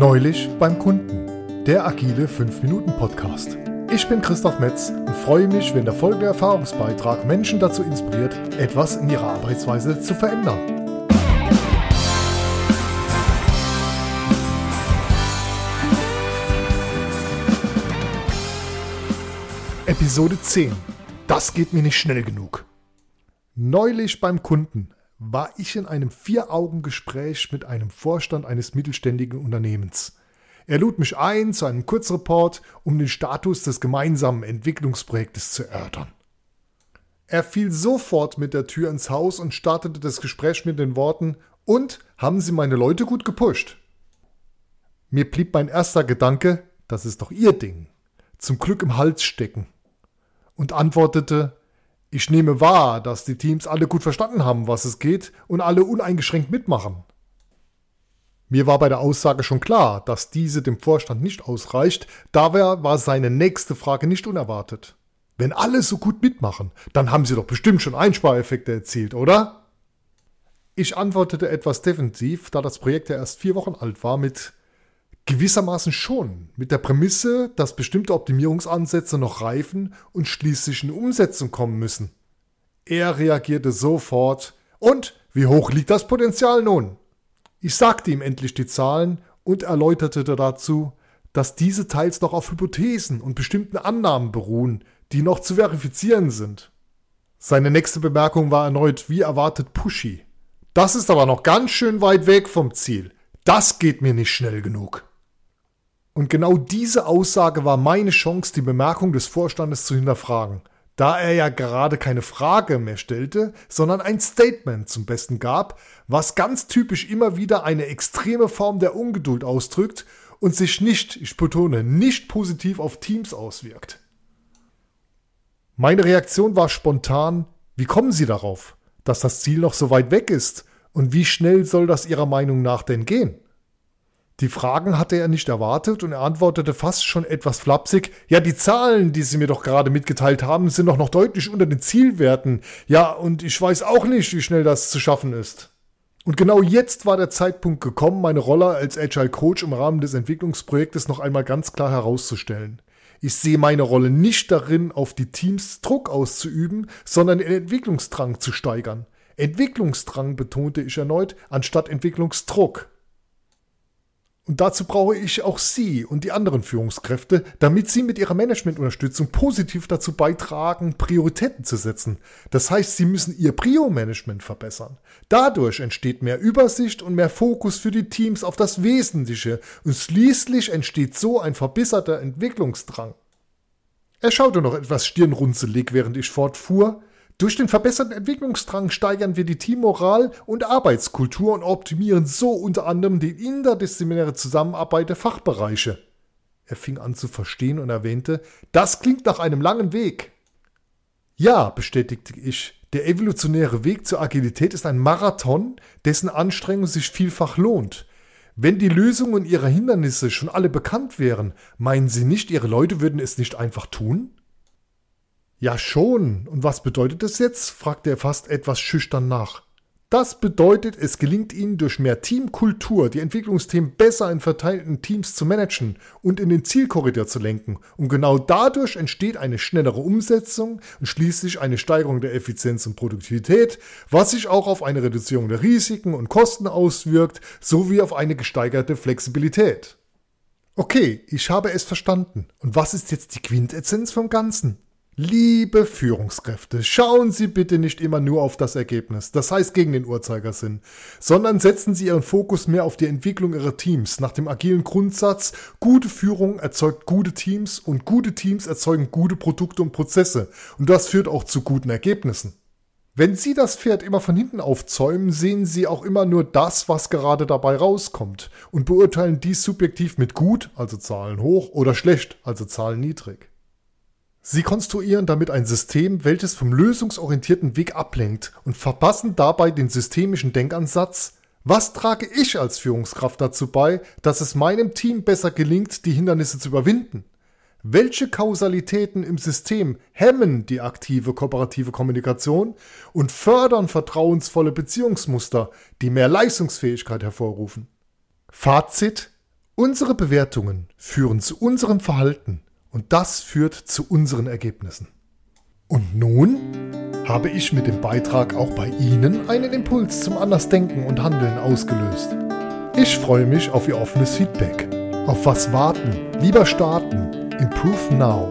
Neulich beim Kunden, der agile 5-Minuten-Podcast. Ich bin Christoph Metz und freue mich, wenn der folgende Erfahrungsbeitrag Menschen dazu inspiriert, etwas in ihrer Arbeitsweise zu verändern. Episode 10. Das geht mir nicht schnell genug. Neulich beim Kunden war ich in einem Vier-Augen-Gespräch mit einem Vorstand eines mittelständigen Unternehmens. Er lud mich ein zu einem Kurzreport, um den Status des gemeinsamen Entwicklungsprojektes zu erörtern. Er fiel sofort mit der Tür ins Haus und startete das Gespräch mit den Worten Und haben Sie meine Leute gut gepusht? Mir blieb mein erster Gedanke, das ist doch Ihr Ding, zum Glück im Hals stecken und antwortete ich nehme wahr, dass die Teams alle gut verstanden haben, was es geht und alle uneingeschränkt mitmachen. Mir war bei der Aussage schon klar, dass diese dem Vorstand nicht ausreicht, daher war seine nächste Frage nicht unerwartet. Wenn alle so gut mitmachen, dann haben sie doch bestimmt schon Einspareffekte erzielt, oder? Ich antwortete etwas defensiv, da das Projekt ja erst vier Wochen alt war, mit Gewissermaßen schon, mit der Prämisse, dass bestimmte Optimierungsansätze noch reifen und schließlich in Umsetzung kommen müssen. Er reagierte sofort. Und wie hoch liegt das Potenzial nun? Ich sagte ihm endlich die Zahlen und erläuterte dazu, dass diese teils noch auf Hypothesen und bestimmten Annahmen beruhen, die noch zu verifizieren sind. Seine nächste Bemerkung war erneut wie erwartet pushy. Das ist aber noch ganz schön weit weg vom Ziel. Das geht mir nicht schnell genug. Und genau diese Aussage war meine Chance, die Bemerkung des Vorstandes zu hinterfragen, da er ja gerade keine Frage mehr stellte, sondern ein Statement zum Besten gab, was ganz typisch immer wieder eine extreme Form der Ungeduld ausdrückt und sich nicht, ich betone, nicht positiv auf Teams auswirkt. Meine Reaktion war spontan, wie kommen Sie darauf, dass das Ziel noch so weit weg ist und wie schnell soll das Ihrer Meinung nach denn gehen? Die Fragen hatte er nicht erwartet und er antwortete fast schon etwas flapsig. Ja, die Zahlen, die Sie mir doch gerade mitgeteilt haben, sind doch noch deutlich unter den Zielwerten. Ja, und ich weiß auch nicht, wie schnell das zu schaffen ist. Und genau jetzt war der Zeitpunkt gekommen, meine Rolle als Agile Coach im Rahmen des Entwicklungsprojektes noch einmal ganz klar herauszustellen. Ich sehe meine Rolle nicht darin, auf die Teams Druck auszuüben, sondern den Entwicklungsdrang zu steigern. Entwicklungsdrang betonte ich erneut, anstatt Entwicklungsdruck. Und dazu brauche ich auch Sie und die anderen Führungskräfte, damit Sie mit Ihrer Managementunterstützung positiv dazu beitragen, Prioritäten zu setzen. Das heißt, Sie müssen Ihr Prio-Management verbessern. Dadurch entsteht mehr Übersicht und mehr Fokus für die Teams auf das Wesentliche und schließlich entsteht so ein verbesserter Entwicklungsdrang. Er schaute noch etwas stirnrunzelig, während ich fortfuhr. Durch den verbesserten Entwicklungsdrang steigern wir die Teammoral und Arbeitskultur und optimieren so unter anderem die interdisziplinäre Zusammenarbeit der Fachbereiche. Er fing an zu verstehen und erwähnte, das klingt nach einem langen Weg. Ja, bestätigte ich, der evolutionäre Weg zur Agilität ist ein Marathon, dessen Anstrengung sich vielfach lohnt. Wenn die Lösungen und ihre Hindernisse schon alle bekannt wären, meinen Sie nicht, Ihre Leute würden es nicht einfach tun? Ja schon. Und was bedeutet das jetzt? fragte er fast etwas schüchtern nach. Das bedeutet, es gelingt Ihnen durch mehr Teamkultur, die Entwicklungsthemen besser in verteilten Teams zu managen und in den Zielkorridor zu lenken. Und genau dadurch entsteht eine schnellere Umsetzung und schließlich eine Steigerung der Effizienz und Produktivität, was sich auch auf eine Reduzierung der Risiken und Kosten auswirkt, sowie auf eine gesteigerte Flexibilität. Okay, ich habe es verstanden. Und was ist jetzt die Quintessenz vom Ganzen? Liebe Führungskräfte, schauen Sie bitte nicht immer nur auf das Ergebnis, das heißt gegen den Uhrzeigersinn, sondern setzen Sie Ihren Fokus mehr auf die Entwicklung Ihrer Teams nach dem agilen Grundsatz, gute Führung erzeugt gute Teams und gute Teams erzeugen gute Produkte und Prozesse und das führt auch zu guten Ergebnissen. Wenn Sie das Pferd immer von hinten aufzäumen, sehen Sie auch immer nur das, was gerade dabei rauskommt und beurteilen dies subjektiv mit gut, also Zahlen hoch, oder schlecht, also Zahlen niedrig. Sie konstruieren damit ein System, welches vom lösungsorientierten Weg ablenkt und verpassen dabei den systemischen Denkansatz, was trage ich als Führungskraft dazu bei, dass es meinem Team besser gelingt, die Hindernisse zu überwinden? Welche Kausalitäten im System hemmen die aktive kooperative Kommunikation und fördern vertrauensvolle Beziehungsmuster, die mehr Leistungsfähigkeit hervorrufen? Fazit Unsere Bewertungen führen zu unserem Verhalten und das führt zu unseren Ergebnissen. Und nun habe ich mit dem Beitrag auch bei Ihnen einen Impuls zum Andersdenken und Handeln ausgelöst. Ich freue mich auf Ihr offenes Feedback. Auf was warten? Lieber starten. Improve now.